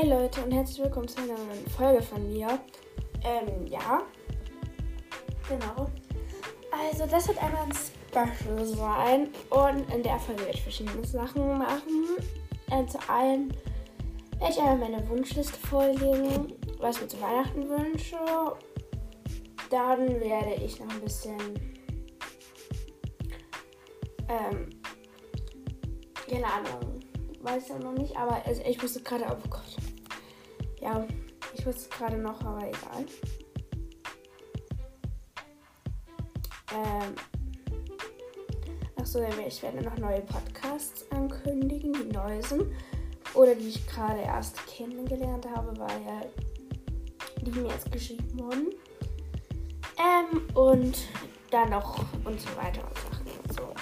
Hey Leute und herzlich willkommen zu einer neuen Folge von mir. Ähm, ja. Genau. Also, das wird einmal ein Special sein und in der Folge werde ich verschiedene Sachen machen. Äh, zu allen werde ich einmal meine Wunschliste vorlegen, was ich mir zu Weihnachten wünsche. Dann werde ich noch ein bisschen. Ähm, keine Ahnung weiß ja noch nicht, aber also ich wusste gerade, oh Gott. Ja, ich wusste es gerade noch, aber egal. Ähm. Achso, ich werde noch neue Podcasts ankündigen, die neu. Oder die ich gerade erst kennengelernt habe, weil ja die mir jetzt geschrieben wurden. Ähm, und dann noch und so weiter und Sachen und so.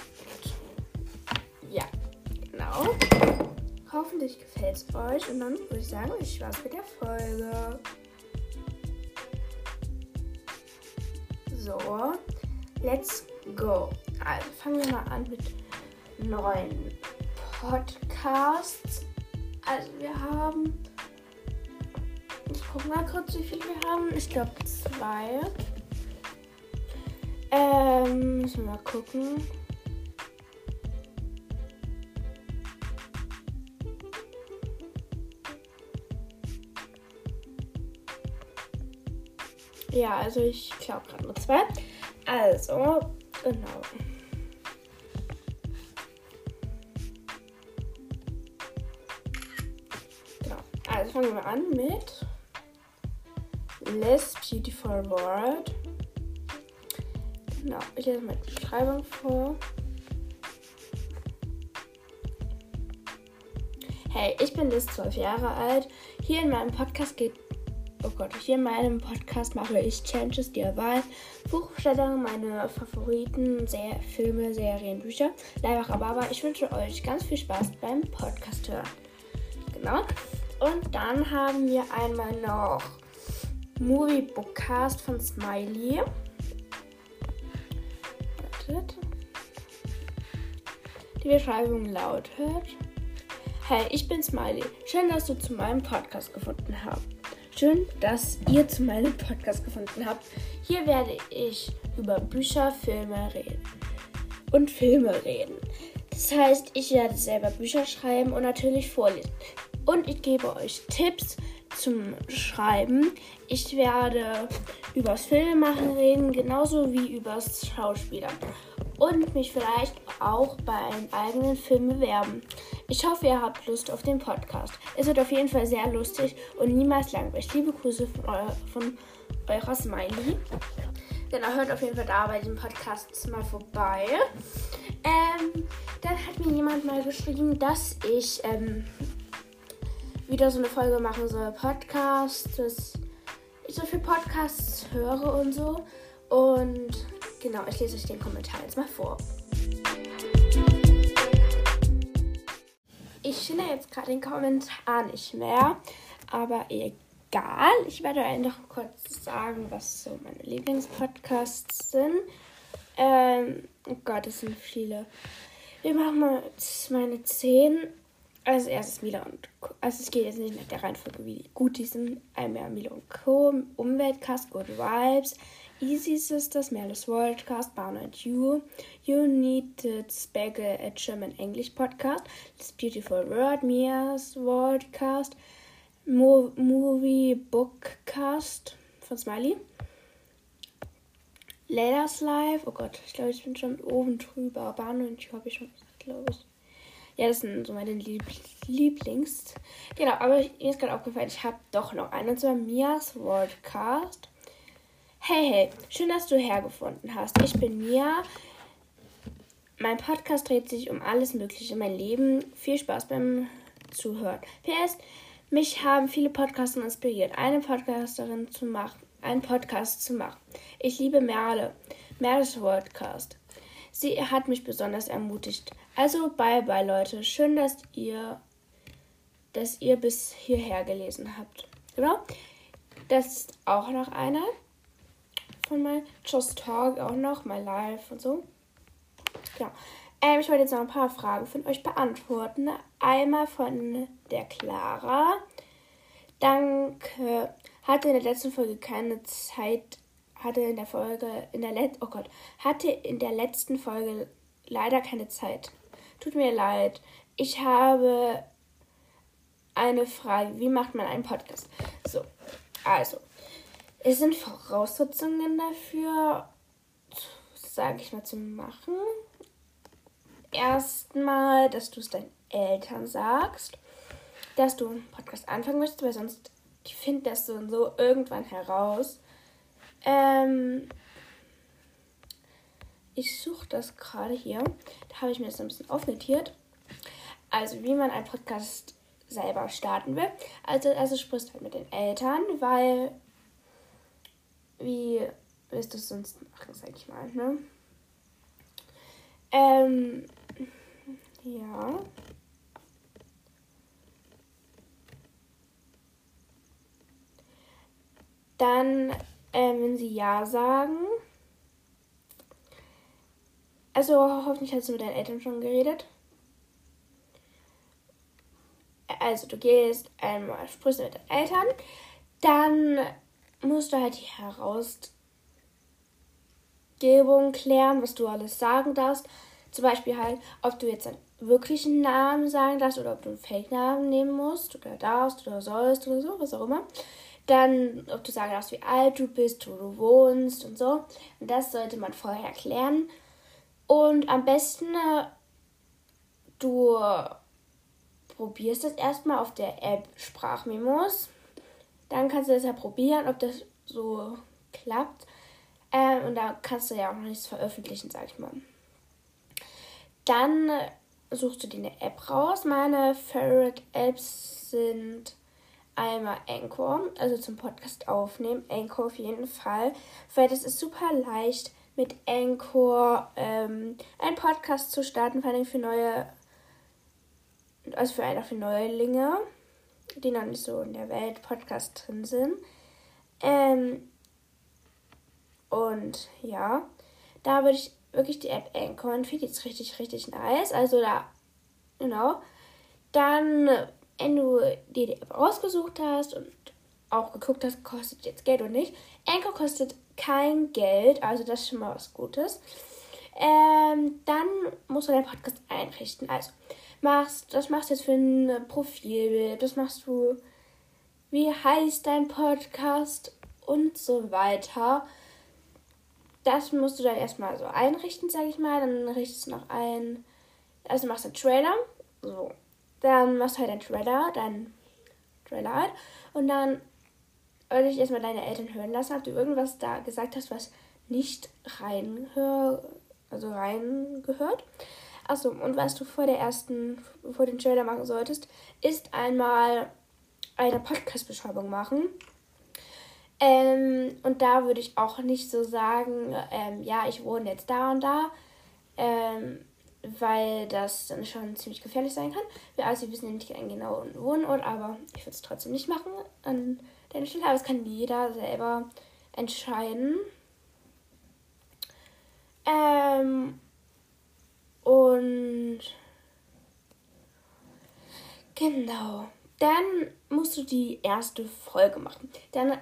Ja, genau. Hoffentlich gefällt es euch und dann würde ich sagen, ich Spaß mit der Folge. So, let's go. Also fangen wir mal an mit neuen Podcasts. Also wir haben, ich gucke mal kurz, wie viele wir haben. Ich glaube zwei. Ähm, müssen wir mal gucken. Ja, also ich glaube gerade nur zwei. Also, genau. Genau. Also fangen wir an mit Less Beautiful World. Genau, ich lese mal die Beschreibung vor. Hey, ich bin Liz, 12 Jahre alt. Hier in meinem Podcast geht Oh Gott, hier in meinem Podcast mache ich Challenges, die Wahl, Buchstellungen, meine Favoriten, Ser Filme, Serien, Bücher. Leibach aber ich wünsche euch ganz viel Spaß beim Podcast hören. Genau. Und dann haben wir einmal noch Movie Bookcast von Smiley. Wartet. Die Beschreibung lautet: Hey, ich bin Smiley. Schön, dass du zu meinem Podcast gefunden hast. Schön, dass ihr zu meinem Podcast gefunden habt. Hier werde ich über Bücher, Filme reden. Und Filme reden. Das heißt, ich werde selber Bücher schreiben und natürlich vorlesen. Und ich gebe euch Tipps zum Schreiben. Ich werde übers Filmemachen reden, genauso wie übers Schauspielern. Und mich vielleicht auch bei einem eigenen Film bewerben. Ich hoffe, ihr habt Lust auf den Podcast. Es wird auf jeden Fall sehr lustig und niemals langweilig. Liebe Grüße von, euer, von eurer Smiley. Genau, hört auf jeden Fall da bei dem Podcast mal vorbei. Ähm, dann hat mir jemand mal geschrieben, dass ich ähm, wieder so eine Folge machen soll. Podcasts, dass ich so viel Podcasts höre und so. Und genau, ich lese euch den Kommentar jetzt mal vor. Ich finde jetzt gerade den Kommentar nicht mehr, aber egal. Ich werde euch noch kurz sagen, was so meine Lieblingspodcasts sind. Ähm, oh Gott, das sind viele. Wir machen mal meine 10. Als erstes Mila und Co. Also es geht jetzt nicht nach der Reihenfolge, wie gut die sind. Einmal Mila und Co. Umweltcast, Good Vibes, Easy Sisters, Merles Worldcast, Barn and You, You Needed Spaggle, a German English Podcast, This Beautiful World, Mia's Worldcast, Mo Movie Bookcast von Smiley. Ladies Live, oh Gott, ich glaube, ich bin schon oben drüber. Barn und You habe ich schon gesagt, glaube ich. Ja, das sind so meine Lieb Lieblings. Genau, aber mir ist gerade aufgefallen, ich habe doch noch einen. Und zwar Mias Worldcast. Hey, hey, schön, dass du hergefunden hast. Ich bin Mia. Mein Podcast dreht sich um alles Mögliche in meinem Leben. Viel Spaß beim Zuhören. PS, mich haben viele Podcasts inspiriert, eine Podcasterin zu machen, einen Podcast zu machen. Ich liebe Merle. Merles Worldcast. Sie hat mich besonders ermutigt. Also bye bye Leute. Schön, dass ihr dass ihr bis hierher gelesen habt. Genau. Das ist auch noch einer von My Just Talk, auch noch My Life und so. Genau. Ähm, ich wollte jetzt noch ein paar Fragen von euch beantworten. Einmal von der Clara. Danke. Hatte in der letzten Folge keine Zeit. Hatte in der Folge, in der Let oh Gott, hatte in der letzten Folge leider keine Zeit. Tut mir leid. Ich habe eine Frage. Wie macht man einen Podcast? So, also, es sind Voraussetzungen dafür, sage ich mal, zu machen. Erstmal, dass du es deinen Eltern sagst, dass du einen Podcast anfangen möchtest, weil sonst die finden das so und so irgendwann heraus. Ähm, ich suche das gerade hier. Da habe ich mir das ein bisschen aufnotiert. Also, wie man einen Podcast selber starten will. Also, also sprichst du halt mit den Eltern, weil wie willst du es sonst machen, sag ich mal, ne? Ähm, ja. Dann, ähm, wenn sie Ja sagen. Also hoffentlich hast du mit deinen Eltern schon geredet. Also du gehst einmal, sprichst mit deinen Eltern, dann musst du halt die Herausgebung klären, was du alles sagen darfst. Zum Beispiel halt, ob du jetzt einen wirklichen Namen sagen darfst oder ob du einen Fake-Namen nehmen musst oder darfst oder sollst oder so, was auch immer. Dann, ob du sagen darfst, wie alt du bist, wo du wohnst und so. Und das sollte man vorher klären. Und am besten, äh, du probierst das erstmal auf der App Sprachmemos. Dann kannst du das ja probieren, ob das so klappt. Ähm, und da kannst du ja auch noch nichts veröffentlichen, sag ich mal. Dann suchst du dir eine App raus. Meine Favorite Apps sind einmal Anchor, also zum Podcast aufnehmen. Anchor auf jeden Fall, weil das ist super leicht mit Anchor ähm, einen Podcast zu starten, vor allem für neue, also für einfach für Neulinge, die noch nicht so in der Welt Podcast drin sind. Ähm, und ja, da würde ich wirklich die App Anchor und finde jetzt richtig, richtig nice. Also da, genau. Dann wenn du dir die App ausgesucht hast und auch geguckt hast, kostet jetzt Geld oder nicht. Anchor kostet kein Geld, also das ist schon mal was Gutes. Ähm, dann musst du deinen Podcast einrichten. Also, machst, das machst du jetzt für ein Profilbild, das machst du, wie heißt dein Podcast und so weiter. Das musst du dann erstmal so einrichten, sag ich mal. Dann richtest du noch ein, also machst du einen Trailer, so dann machst du halt einen Trailer, deinen Trailer halt. Und dann würde ich erstmal deine Eltern hören lassen, ob du irgendwas da gesagt hast, was nicht reinhör, also reingehört. Achso, und was du vor der ersten, vor dem Trailer machen solltest, ist einmal eine Podcast-Beschreibung machen. Ähm, und da würde ich auch nicht so sagen, ähm, ja, ich wohne jetzt da und da. Ähm, weil das dann schon ziemlich gefährlich sein kann. Wir also wissen ja nicht einen genauen Wohnort, aber ich würde es trotzdem nicht machen an deiner Stelle. Aber das kann jeder selber entscheiden. Ähm, und genau. Dann musst du die erste Folge machen. Dann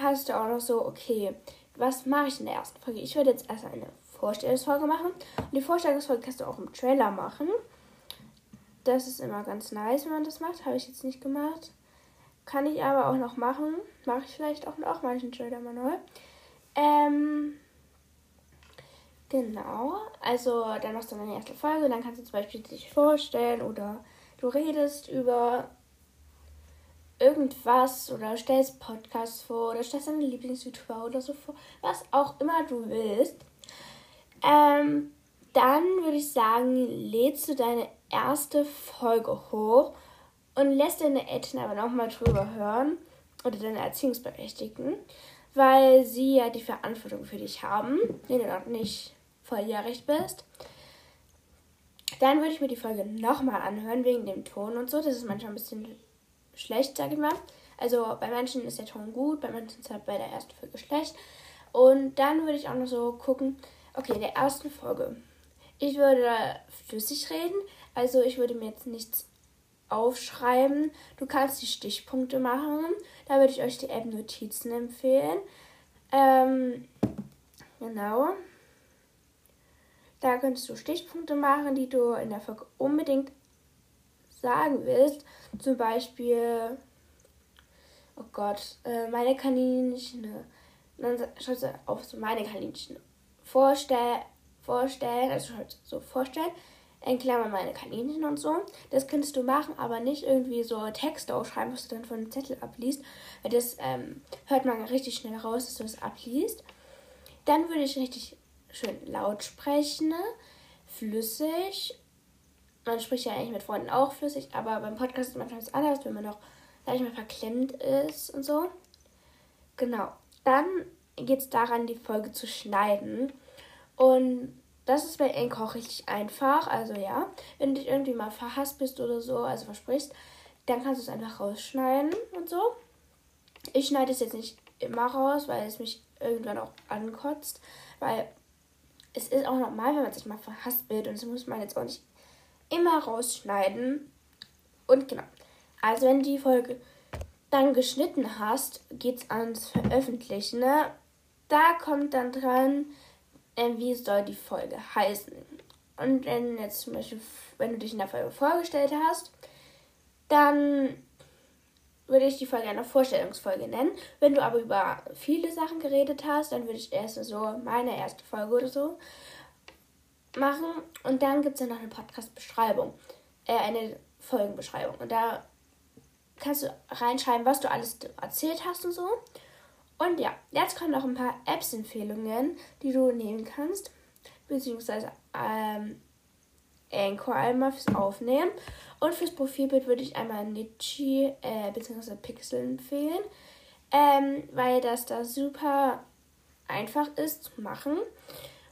hast du auch noch so, okay, was mache ich in der ersten Folge? Ich würde jetzt erst eine Vorstellungsfolge machen. Und die Vorstellungsfolge kannst du auch im Trailer machen. Das ist immer ganz nice, wenn man das macht. Habe ich jetzt nicht gemacht. Kann ich aber auch noch machen. Mache ich vielleicht auch noch mal einen Trailer mal neu. Ähm, genau. Also dann machst du deine erste Folge. Dann kannst du zum Beispiel dich vorstellen oder du redest über irgendwas oder stellst Podcasts vor oder stellst deine Lieblings-YouTuber oder so vor. Was auch immer du willst. Ähm, dann würde ich sagen, lädst du deine erste Folge hoch und lässt deine Eltern aber nochmal drüber hören oder deine Erziehungsberechtigten, weil sie ja die Verantwortung für dich haben, wenn du noch nicht volljährig bist. Dann würde ich mir die Folge nochmal anhören, wegen dem Ton und so. Das ist manchmal ein bisschen schlecht, sage ich mal. Also bei manchen ist der Ton gut, bei manchen ist halt bei der ersten Folge schlecht. Und dann würde ich auch noch so gucken, Okay, in der ersten Folge. Ich würde flüssig reden, also ich würde mir jetzt nichts aufschreiben. Du kannst die Stichpunkte machen. Da würde ich euch die App Notizen empfehlen. Ähm, genau. Da könntest du Stichpunkte machen, die du in der Folge unbedingt sagen willst. Zum Beispiel, oh Gott, äh, meine Kaninchen. Dann schaust du auf so meine Kaninchen vorstell, vorstellen, also so vorstellen in Klammern meine Kaninchen und so. Das könntest du machen, aber nicht irgendwie so Texte aufschreiben, was du dann von dem Zettel abliest. Weil das ähm, hört man richtig schnell raus, dass du das abliest. Dann würde ich richtig schön laut sprechen, flüssig. Man spricht ja eigentlich mit Freunden auch flüssig, aber beim Podcast ist manchmal anders, wenn man noch, sag mal, verklemmt ist und so. Genau. Dann geht es daran, die Folge zu schneiden. Und das ist bei Anchor auch richtig einfach. Also ja, wenn du dich irgendwie mal verhasst bist oder so, also versprichst, dann kannst du es einfach rausschneiden und so. Ich schneide es jetzt nicht immer raus, weil es mich irgendwann auch ankotzt. Weil es ist auch normal, wenn man sich mal verhasst und das muss man jetzt auch nicht immer rausschneiden. Und genau. Also wenn du die Folge dann geschnitten hast, geht es ans Veröffentlichen. Ne? Da kommt dann dran, äh, wie soll die Folge heißen. Und wenn jetzt zum Beispiel, wenn du dich in der Folge vorgestellt hast, dann würde ich die Folge eine Vorstellungsfolge nennen. Wenn du aber über viele Sachen geredet hast, dann würde ich erst so meine erste Folge oder so machen. Und dann gibt es ja noch eine Podcast-Beschreibung, äh, eine Folgenbeschreibung. Und da kannst du reinschreiben, was du alles erzählt hast und so. Und ja, jetzt kommen noch ein paar Apps-Empfehlungen, die du nehmen kannst. Beziehungsweise ähm, Anchor einmal fürs Aufnehmen. Und fürs Profilbild würde ich einmal Nitschi äh, bzw. Pixel empfehlen. Ähm, weil das da super einfach ist zu machen.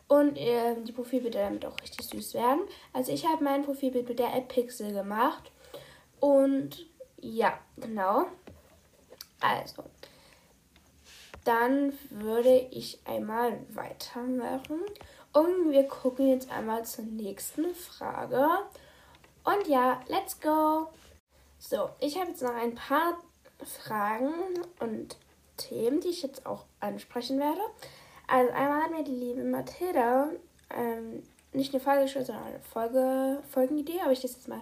Und äh, die Profilbilder damit auch richtig süß werden. Also ich habe mein Profilbild mit der App Pixel gemacht. Und ja, genau. Also, dann würde ich einmal weitermachen. Und wir gucken jetzt einmal zur nächsten Frage. Und ja, let's go! So, ich habe jetzt noch ein paar Fragen und Themen, die ich jetzt auch ansprechen werde. Also einmal hat mir die liebe Mathilda ähm, nicht eine Frage gestellt, sondern eine Folge, Folgenidee, aber ich das jetzt mal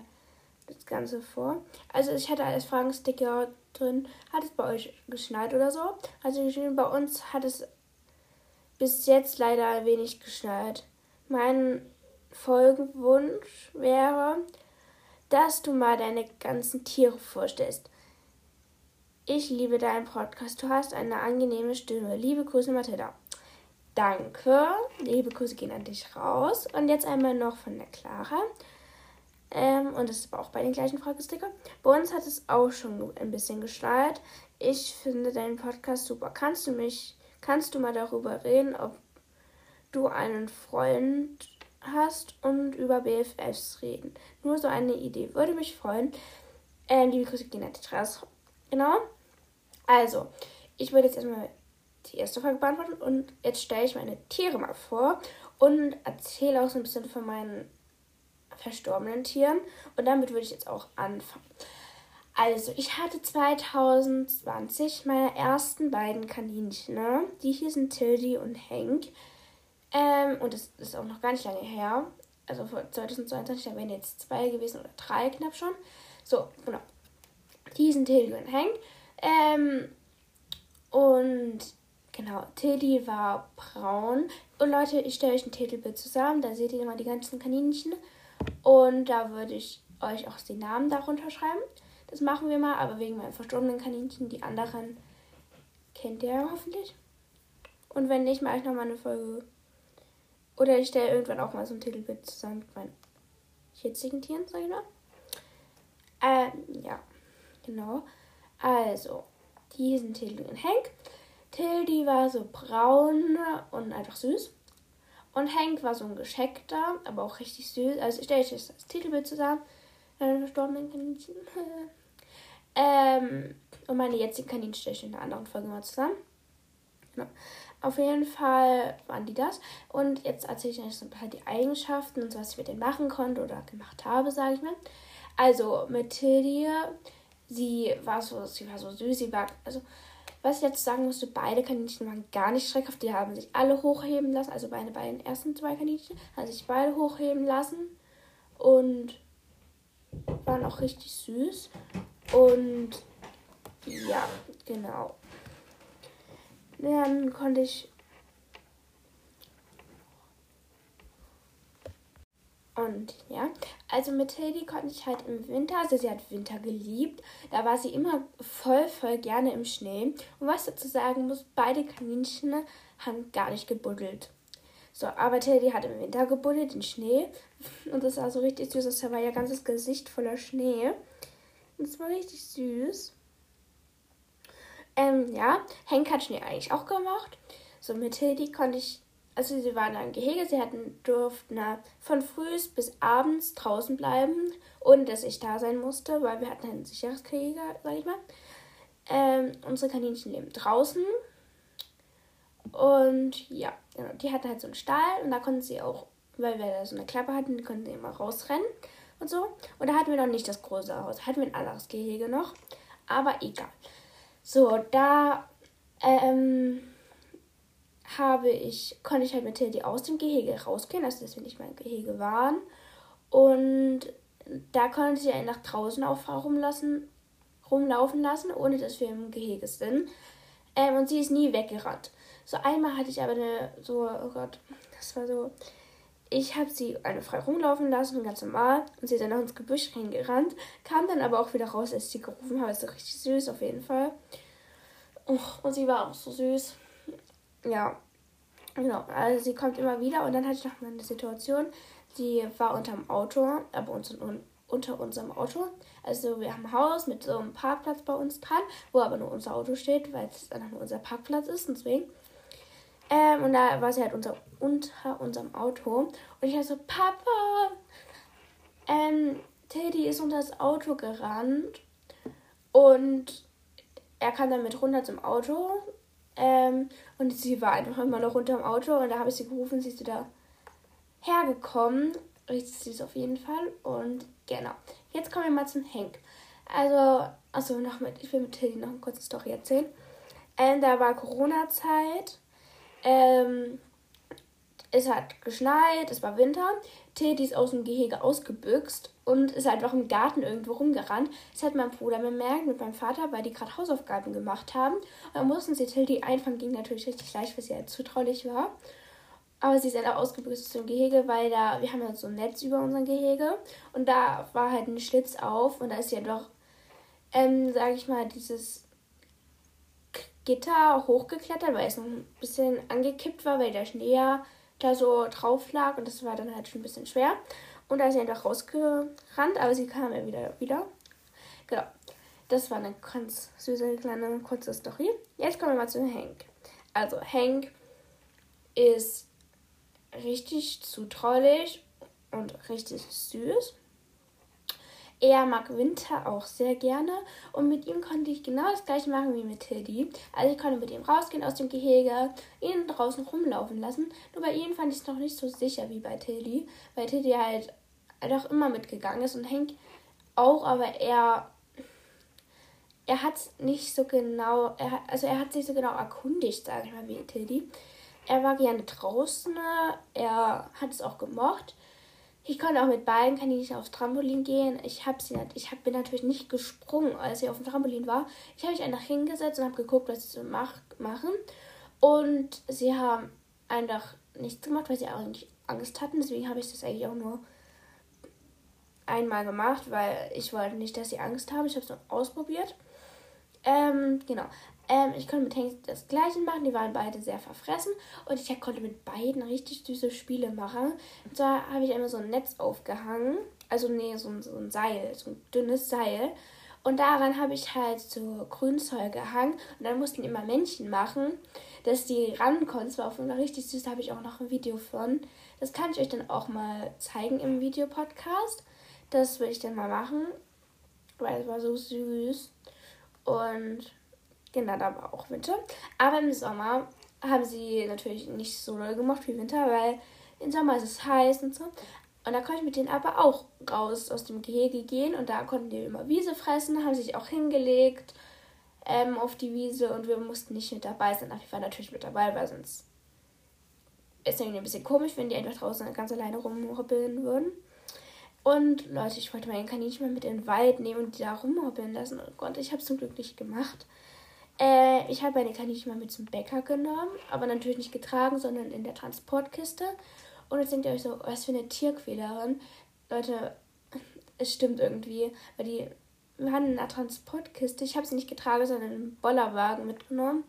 das Ganze vor. Also ich hatte als Fragensticker drin, hat es bei euch geschneit oder so? Also bei uns hat es bis jetzt leider wenig geschneit. Mein Folgenwunsch wäre, dass du mal deine ganzen Tiere vorstellst. Ich liebe deinen Podcast. Du hast eine angenehme Stimme. Liebe Grüße, Mathilda. Danke. Liebe Grüße gehen an dich raus. Und jetzt einmal noch von der Clara. Ähm, und das ist aber auch bei den gleichen Fragesticker. Bei uns hat es auch schon ein bisschen geschneit. Ich finde deinen Podcast super. Kannst du mich, kannst du mal darüber reden, ob du einen Freund hast und über BFFs reden? Nur so eine Idee. Würde mich freuen. Ähm, liebe Grüße an Straße. Genau. Also, ich würde jetzt erstmal die erste Frage beantworten und jetzt stelle ich meine Tiere mal vor und erzähle auch so ein bisschen von meinen verstorbenen Tieren. Und damit würde ich jetzt auch anfangen. Also, ich hatte 2020 meine ersten beiden Kaninchen. Ne? Die hier sind Tildy und Hank. Ähm, und das ist auch noch gar nicht lange her. Also vor 2022, da wären jetzt zwei gewesen oder drei knapp schon. So, genau. Die sind Tildy und Hank. Ähm, und genau, Tildy war braun. Und Leute, ich stelle euch ein Titelbild zusammen. Da seht ihr immer die ganzen Kaninchen. Und da würde ich euch auch die Namen darunter schreiben. Das machen wir mal, aber wegen meinem verstorbenen Kaninchen, die anderen kennt ihr hoffentlich. Und wenn nicht, mache ich nochmal eine Folge. Oder ich stelle irgendwann auch mal so ein Titelbild zusammen mit meinen jetzigen Tieren, sag ich mal. Ähm, ja, genau. Also, die sind Tildy und Hank. Tildy war so braun und einfach süß. Und Hank war so ein gescheckter, aber auch richtig süß. Also ich stelle euch das Titelbild zusammen. Meine verstorbenen Kaninchen. ähm, und meine jetzigen Kaninchen stelle ich in einer anderen Folge mal zusammen. Genau. Auf jeden Fall waren die das. Und jetzt erzähle ich euch so ein paar die Eigenschaften und so, was ich mit denen machen konnte oder gemacht habe, sage ich mal. Also mit Tilly, sie war so, sie war so süß, sie war, also was ich jetzt sagen musste, beide Kaninchen waren gar nicht schreckhaft. Die haben sich alle hochheben lassen. Also meine beiden ersten zwei Kaninchen haben sich beide hochheben lassen. Und waren auch richtig süß. Und ja, genau. Dann konnte ich Und ja, also mit Hildi konnte ich halt im Winter, also sie hat Winter geliebt, da war sie immer voll, voll gerne im Schnee. Und was dazu sagen muss, beide Kaninchen haben gar nicht gebuddelt. So, aber Teddy hat im Winter gebuddelt, in Schnee. Und das sah so richtig süß aus. Da war ihr ganzes Gesicht voller Schnee. Das war richtig süß. Ähm, ja, Henk hat Schnee eigentlich auch gemacht. So, mit Hildi konnte ich also sie waren im Gehege, sie hatten, durften von früh bis abends draußen bleiben, ohne dass ich da sein musste, weil wir hatten ein sicheres Gehege, sag ich mal. Ähm, unsere Kaninchen leben draußen. Und ja, genau, die hatten halt so einen Stall und da konnten sie auch, weil wir da so eine Klappe hatten, die konnten sie immer rausrennen und so. Und da hatten wir noch nicht das große Haus, hatten wir ein anderes Gehege noch, aber egal. So, da, ähm, habe ich, konnte ich halt mit Tildy aus dem Gehege rausgehen, also dass wir nicht mehr im Gehege waren. Und da konnte ich ihn nach draußen auch rumlassen, rumlaufen lassen, ohne dass wir im Gehege sind. Ähm, und sie ist nie weggerannt. So einmal hatte ich aber eine, so, oh Gott, das war so, ich habe sie eine frei rumlaufen lassen, ganz normal. Und sie ist dann noch ins Gebüsch reingerannt, kam dann aber auch wieder raus, als ich sie gerufen habe. Ist richtig süß auf jeden Fall. Und sie war auch so süß ja, genau. Also sie kommt immer wieder und dann hatte ich noch mal eine Situation. Sie war unterm Auto, aber uns, unter unserem Auto. Also wir haben ein Haus mit so einem Parkplatz bei uns dran, wo aber nur unser Auto steht, weil es dann nur unser Parkplatz ist, deswegen. Ähm, und da war sie halt unter, unter unserem Auto. Und ich war so, Papa, ähm, Teddy ist unter das Auto gerannt. Und er kam dann mit runter zum Auto. Ähm, und sie war einfach immer noch unter dem Auto und da habe ich sie gerufen, sie ist wieder hergekommen. Richtig süß auf jeden Fall. Und genau. Jetzt kommen wir mal zum Hank. Also, achso, noch mit, ich will mit Tilly noch eine kurze Story erzählen. Ähm, da war Corona-Zeit. Ähm, es hat geschneit, es war Winter. Teddy ist aus dem Gehege ausgebüxt und ist einfach im Garten irgendwo rumgerannt. Das hat mein Bruder bemerkt mit meinem Vater, weil die gerade Hausaufgaben gemacht haben. Und dann mussten sie Tilly einfangen, ging natürlich richtig leicht, weil sie halt zutraulich war. Aber sie ist halt auch ausgebüxt aus dem Gehege, weil da, wir haben ja so ein Netz über unseren Gehege und da war halt ein Schlitz auf und da ist sie ja doch, ähm, sag ich mal, dieses Gitter hochgeklettert, weil es noch ein bisschen angekippt war, weil der Schnee ja da so drauf lag und das war dann halt schon ein bisschen schwer. Und da ist sie einfach rausgerannt, aber sie kam ja wieder wieder. Genau. Das war eine ganz süße kleine kurze Story. Jetzt kommen wir mal zu Hank. Also Hank ist richtig zutraulich und richtig süß. Er mag Winter auch sehr gerne und mit ihm konnte ich genau das gleiche machen wie mit Tildy. Also ich konnte mit ihm rausgehen aus dem Gehege, ihn draußen rumlaufen lassen. Nur bei ihm fand ich es noch nicht so sicher wie bei Tildy, weil Tildy halt doch immer mitgegangen ist und Hank auch, aber er er hat nicht so genau, er also er hat sich so genau erkundigt, sage ich mal, wie Tildy. Er war gerne draußen, er hat es auch gemocht. Ich konnte auch mit beiden Kaninchen aufs Trampolin gehen. Ich habe sie ich hab, bin natürlich nicht gesprungen, als sie auf dem Trampolin war. Ich habe mich einfach hingesetzt und habe geguckt, was sie mach, machen. Und sie haben einfach nichts gemacht, weil sie eigentlich Angst hatten. Deswegen habe ich das eigentlich auch nur einmal gemacht, weil ich wollte nicht, dass sie Angst haben. Ich habe es nur ausprobiert. Ähm, genau. Ähm, ich konnte mit Hank das gleiche machen. Die waren beide sehr verfressen. Und ich konnte mit beiden richtig süße Spiele machen. Und zwar habe ich einmal so ein Netz aufgehangen. Also, nee, so ein, so ein Seil, so ein dünnes Seil. Und daran habe ich halt so Grünzeug gehangen. Und dann mussten immer Männchen machen, dass die rankommen. Das war auf jeden Fall richtig süß. Da habe ich auch noch ein Video von. Das kann ich euch dann auch mal zeigen im Videopodcast. Das will ich dann mal machen. Weil es war so süß. Und Genau, da war auch Winter. Aber im Sommer haben sie natürlich nicht so doll gemacht wie Winter, weil im Sommer ist es heiß und so. Und da konnte ich mit denen aber auch raus aus dem Gehege gehen und da konnten die immer Wiese fressen, haben sich auch hingelegt ähm, auf die Wiese und wir mussten nicht mit dabei sein. Aber ich war natürlich mit dabei, weil sonst ist irgendwie ein bisschen komisch, wenn die einfach draußen ganz alleine rumhoppeln würden. Und Leute, ich wollte meine Kaninchen mal mit in den Wald nehmen und die da rumhoppeln lassen. Oh Gott, ich habe es zum Glück nicht gemacht. Äh, ich habe meine Kaninchen mal mit zum Bäcker genommen, aber natürlich nicht getragen, sondern in der Transportkiste. Und jetzt denkt ihr euch so, was für eine Tierquälerin. Leute, es stimmt irgendwie, weil die waren in einer Transportkiste. Ich habe sie nicht getragen, sondern in einen Bollerwagen mitgenommen.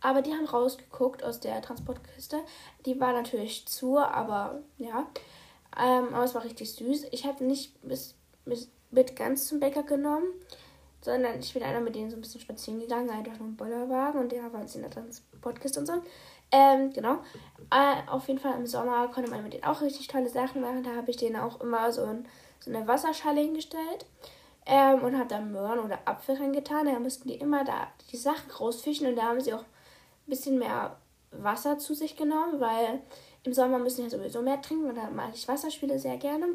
Aber die haben rausgeguckt aus der Transportkiste. Die war natürlich zu, aber ja. Ähm, aber es war richtig süß. Ich habe nicht bis, bis, mit ganz zum Bäcker genommen, sondern ich bin einer mit denen so ein bisschen spazieren gegangen, einfach nur im Bollerwagen und der waren sie in der Transportkiste und so. Ähm, genau. Äh, auf jeden Fall im Sommer konnte man mit denen auch richtig tolle Sachen machen. Da habe ich denen auch immer so, ein, so eine Wasserschale hingestellt ähm, und habe da Möhren oder Apfel reingetan. Da mussten die immer da die Sachen rausfischen und da haben sie auch ein bisschen mehr Wasser zu sich genommen, weil im Sommer müssen ja sowieso mehr trinken und da mag ich Wasserspiele sehr gerne.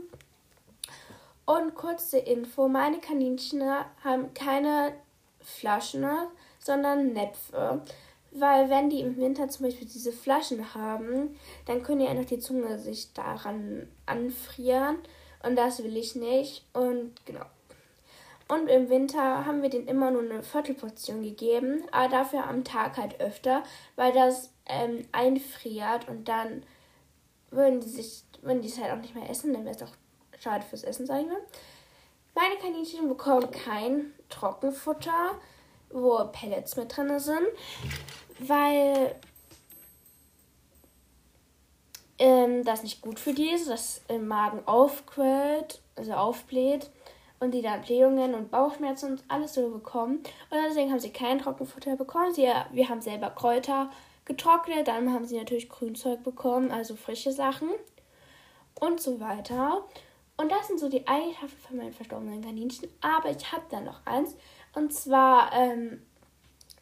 Und kurze Info: Meine Kaninchen haben keine Flaschen, sondern Näpfe. Weil wenn die im Winter zum Beispiel diese Flaschen haben, dann können die einfach die Zunge sich daran anfrieren. Und das will ich nicht. Und genau. Und im Winter haben wir denen immer nur eine Viertelportion gegeben, aber dafür am Tag halt öfter, weil das ähm, einfriert und dann würden die sich, würden die es halt auch nicht mehr essen, dann wäre es auch schade fürs Essen, sag ich mal. Meine Kaninchen bekommen kein Trockenfutter, wo Pellets mit drin sind weil ähm, das nicht gut für die ist, das im Magen aufquellt, also aufbläht und die dann Blähungen und Bauchschmerzen und alles so bekommen. Und deswegen haben sie kein Trockenfutter bekommen. Sie, wir haben selber Kräuter getrocknet, dann haben sie natürlich Grünzeug bekommen, also frische Sachen und so weiter. Und das sind so die Eigenschaften von meinen verstorbenen Kaninchen. Aber ich habe da noch eins. Und zwar ähm,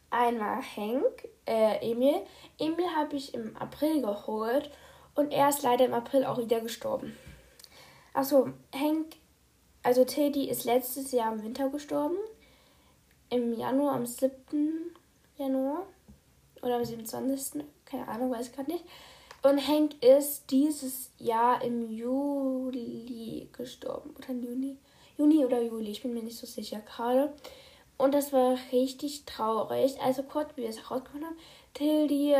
einmal Hank, äh, Emil. Emil habe ich im April geholt und er ist leider im April auch wieder gestorben. Achso, Hank, also Teddy ist letztes Jahr im Winter gestorben. Im Januar, am 7. Januar oder am 27. Keine Ahnung, weiß ich gerade nicht. Und Hank ist dieses Jahr im Juli gestorben. Oder im Juni? Juni oder Juli, ich bin mir nicht so sicher gerade. Und das war richtig traurig. Also kurz, wie wir es herausgefunden haben, Tildy,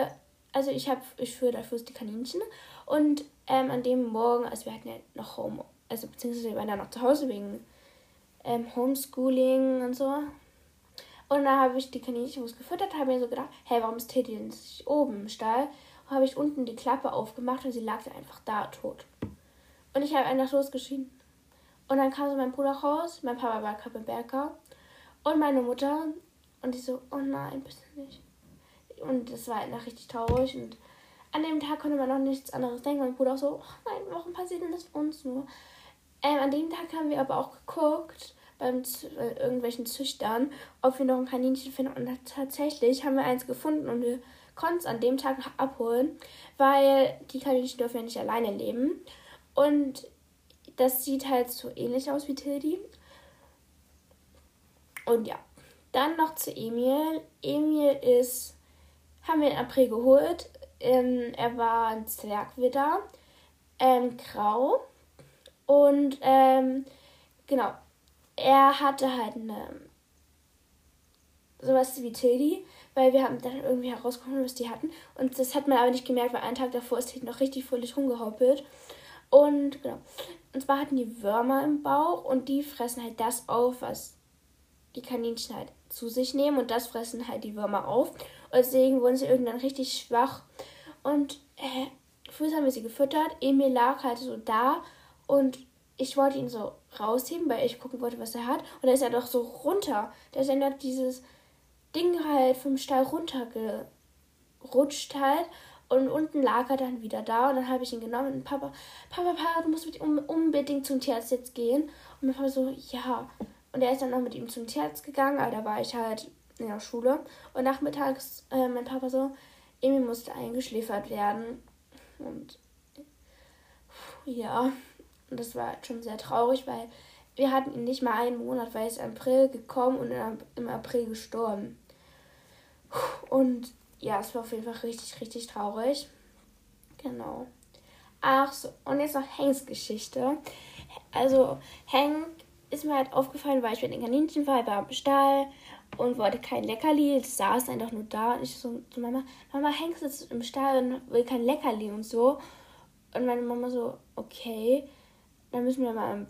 also ich habe, ich führe dafür die Kaninchen. Und ähm, an dem Morgen, also wir hatten ja noch Home, also beziehungsweise wir waren ja noch zu Hause wegen ähm, Homeschooling und so. Und da habe ich die Kaninchen gefüttert, habe mir so gedacht, hey, warum ist Tildy denn nicht oben im Stall? Habe ich unten die Klappe aufgemacht und sie lag dann einfach da tot. Und ich habe einfach losgeschrien. Und dann kam so mein Bruder raus, mein Papa war Kappenberger und meine Mutter. Und ich so, oh nein, bitte nicht. Und das war einfach richtig traurig. Und an dem Tag konnte man noch nichts anderes denken. Mein Bruder auch so, oh nein, warum passiert denn das uns nur? Ähm, an dem Tag haben wir aber auch geguckt beim äh, irgendwelchen Züchtern, ob wir noch ein Kaninchen finden. Und tatsächlich haben wir eins gefunden und wir konnten es an dem Tag abholen, weil die Kaninchen dürfen ja nicht alleine leben. Und das sieht halt so ähnlich aus wie Tildy. Und ja, dann noch zu Emil. Emil ist, haben wir in April geholt. Ähm, er war ein Zwergwitter, ähm, grau. Und ähm, genau, er hatte halt eine sowas wie Tildy, weil wir haben dann irgendwie herausgefunden, was die hatten. Und das hat man aber nicht gemerkt, weil einen Tag davor ist Tildy noch richtig fröhlich rumgehoppelt. Und genau. Und zwar hatten die Würmer im Bauch und die fressen halt das auf, was die Kaninchen halt zu sich nehmen und das fressen halt die Würmer auf. Und deswegen wurden sie irgendwann richtig schwach. Und äh, früher haben wir sie gefüttert. Emil lag halt so da und ich wollte ihn so rausheben, weil ich gucken wollte, was er hat. Und da ist er doch so runter. Da ist er dieses Ding halt vom Stall runtergerutscht halt. Und unten lag er dann wieder da. Und dann habe ich ihn genommen und Papa, Papa, Papa, du musst unbedingt zum Tierarzt jetzt gehen. Und mein Papa so, ja. Und er ist dann noch mit ihm zum Tierarzt gegangen, aber da war ich halt in der Schule. Und nachmittags, äh, mein Papa so, Emil musste eingeschläfert werden. Und ja, Und das war halt schon sehr traurig, weil wir hatten ihn nicht mal einen Monat, weil er ist im April gekommen und im April gestorben. Und ja, es war auf jeden Fall richtig, richtig traurig. Genau. Ach so, und jetzt noch Hanks Geschichte. Also, Hank ist mir halt aufgefallen, weil ich mit den Kaninchen war, war am Stall und wollte kein Leckerli. Es saß einfach nur da und ich so zu Mama, Mama, Hank sitzt im Stall und will kein Leckerli und so. Und meine Mama so, okay, dann müssen wir mal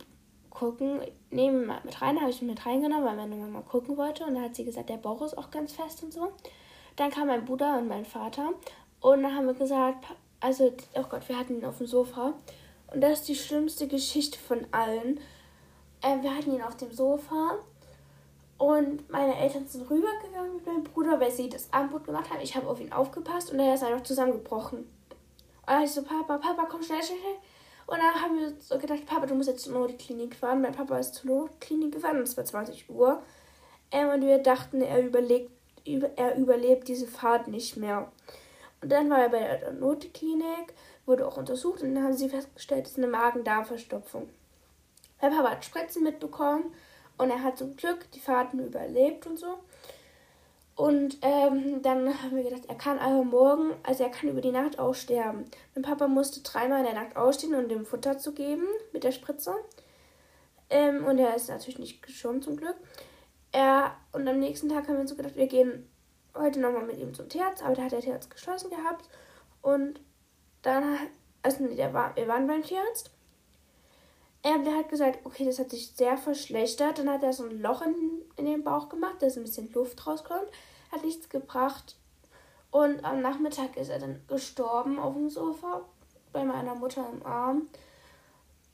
gucken. Nehmen wir mal mit rein, habe ich ihn mit reingenommen, weil meine Mama gucken wollte. Und dann hat sie gesagt, der Bauch ist auch ganz fest und so. Dann kam mein Bruder und mein Vater. Und dann haben wir gesagt, also, oh Gott, wir hatten ihn auf dem Sofa. Und das ist die schlimmste Geschichte von allen. Äh, wir hatten ihn auf dem Sofa. Und meine Eltern sind rübergegangen mit meinem Bruder, weil sie das Angebot gemacht haben. Ich habe auf ihn aufgepasst und er ist einfach zusammengebrochen. Und dann ich so, Papa, Papa, komm schnell, schnell, schnell. Und dann haben wir so gedacht, Papa, du musst jetzt zur Notklinik fahren. Mein Papa ist zur Notklinik gefahren und es war 20 Uhr. Ähm, und wir dachten, er überlebt, über, er überlebt diese Fahrt nicht mehr. Und dann war er bei der Notklinik, wurde auch untersucht und dann haben sie festgestellt, es ist eine Magen-Darm-Verstopfung. Mein Papa hat Spritzen mitbekommen und er hat zum Glück die Fahrten überlebt und so. Und ähm, dann haben wir gedacht, er kann aber morgen, also er kann über die Nacht auch sterben. Mein Papa musste dreimal in der Nacht ausstehen, um dem Futter zu geben mit der Spritze. Ähm, und er ist natürlich nicht geschoben zum Glück. Er, und am nächsten Tag haben wir uns so gedacht, wir gehen heute nochmal mit ihm zum Tierarzt, aber da hat der Tierarzt geschlossen gehabt. Und dann, also der war, wir waren beim Tierarzt. Er, hat gesagt, okay, das hat sich sehr verschlechtert. Dann hat er so ein Loch in, in den Bauch gemacht, dass ein bisschen Luft rauskommt hat nichts gebracht. Und am Nachmittag ist er dann gestorben auf dem Sofa bei meiner Mutter im Arm.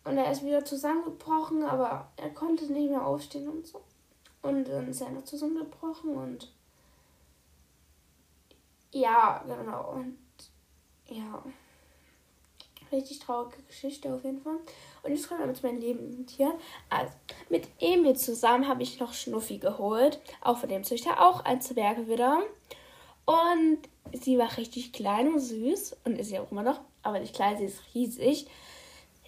Und er ist wieder zusammengebrochen, aber er konnte nicht mehr aufstehen und so. Und dann ist er noch zusammengebrochen und ja, genau. Und ja, richtig traurige Geschichte auf jeden Fall. Und jetzt kommen wir mit meinem Leben hier. Also, mit Emil zusammen habe ich noch Schnuffi geholt. Auch von dem Züchter, auch ein Zwergwidder. Und sie war richtig klein und süß. Und ist sie auch immer noch. Aber nicht klein, sie ist riesig.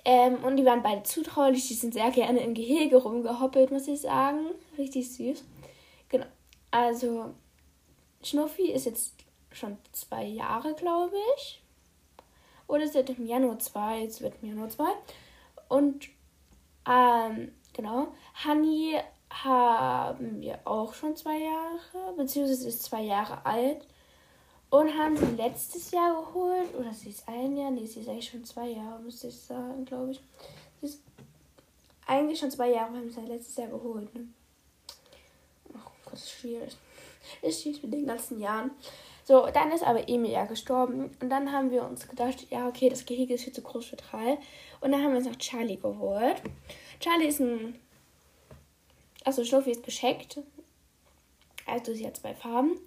Ähm, und die waren beide zutraulich. Die sind sehr gerne im Gehege rumgehoppelt, muss ich sagen. Richtig süß. Genau. Also, Schnuffi ist jetzt schon zwei Jahre, glaube ich. Oder es wird im Januar zwei. Es wird im Januar zwei. Und ähm, genau, Honey haben wir auch schon zwei Jahre, beziehungsweise ist zwei Jahre alt. Und haben sie letztes Jahr geholt. Oder sie ist ein Jahr? Nee, sie ist eigentlich schon zwei Jahre, müsste ich sagen, glaube ich. Sie ist eigentlich schon zwei Jahre, wir haben sie letztes Jahr geholt. Ne? Ach das ist schwierig. Ist schwierig mit den ganzen Jahren. So, dann ist aber Emil ja gestorben. Und dann haben wir uns gedacht, ja, okay, das Gehege ist viel zu groß für drei. Und dann haben wir uns noch Charlie geholt. Charlie ist ein. Also, Schnuffi ist gescheckt. Also, sie hat zwei Farben.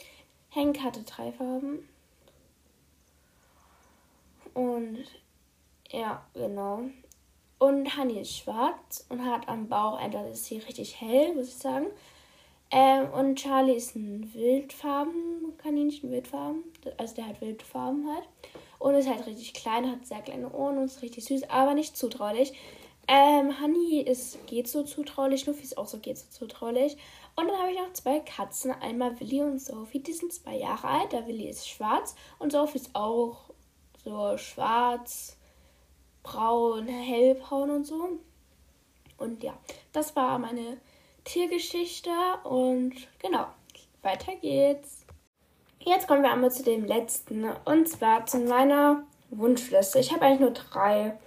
Hank hatte drei Farben. Und. Ja, genau. Und Honey ist schwarz und hat am Bauch, das ist hier richtig hell, muss ich sagen. Ähm, und Charlie ist ein Wildfarben-Kaninchen, Wildfarben. Also der hat Wildfarben halt. Und ist halt richtig klein, hat sehr kleine Ohren und ist richtig süß, aber nicht zutraulich. Ähm, Honey ist, geht so zutraulich, Nuffy ist auch so geht so zutraulich. Und dann habe ich noch zwei Katzen, einmal Willi und Sophie, die sind zwei Jahre alt. Der Willi ist schwarz und Sophie ist auch so schwarz, braun, hellbraun und so. Und ja, das war meine Tiergeschichte und genau, weiter geht's. Jetzt kommen wir einmal zu dem letzten und zwar zu meiner Wunschliste. Ich habe eigentlich nur drei.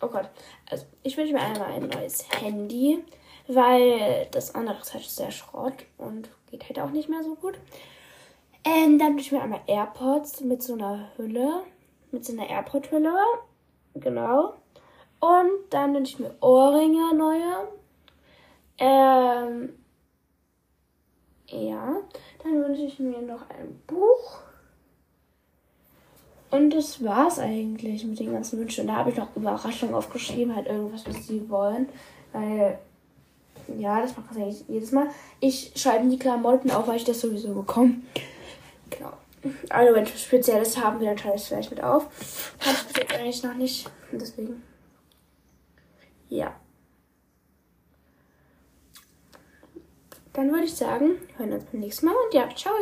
Oh Gott, also ich wünsche mir einmal ein neues Handy, weil das andere ist halt sehr Schrott und geht halt auch nicht mehr so gut. Ähm, dann wünsche ich mir einmal AirPods mit so einer Hülle, mit so einer AirPod-Hülle, genau. Und dann wünsche ich mir Ohrringe neue ähm, ja, dann wünsche ich mir noch ein Buch. Und das war's eigentlich mit den ganzen Wünschen. Da habe ich noch Überraschungen aufgeschrieben, halt irgendwas, was sie wollen. Weil, ja, das macht das eigentlich jedes Mal. Ich schreibe die Klamotten auf, weil ich das sowieso bekomme. Genau. Also, wenn ich Spezielles haben will, dann schreibe ich es vielleicht mit auf. Habe ich eigentlich noch nicht. Und deswegen. Ja. Dann würde ich sagen, hören uns beim nächsten Mal und ja, ciao.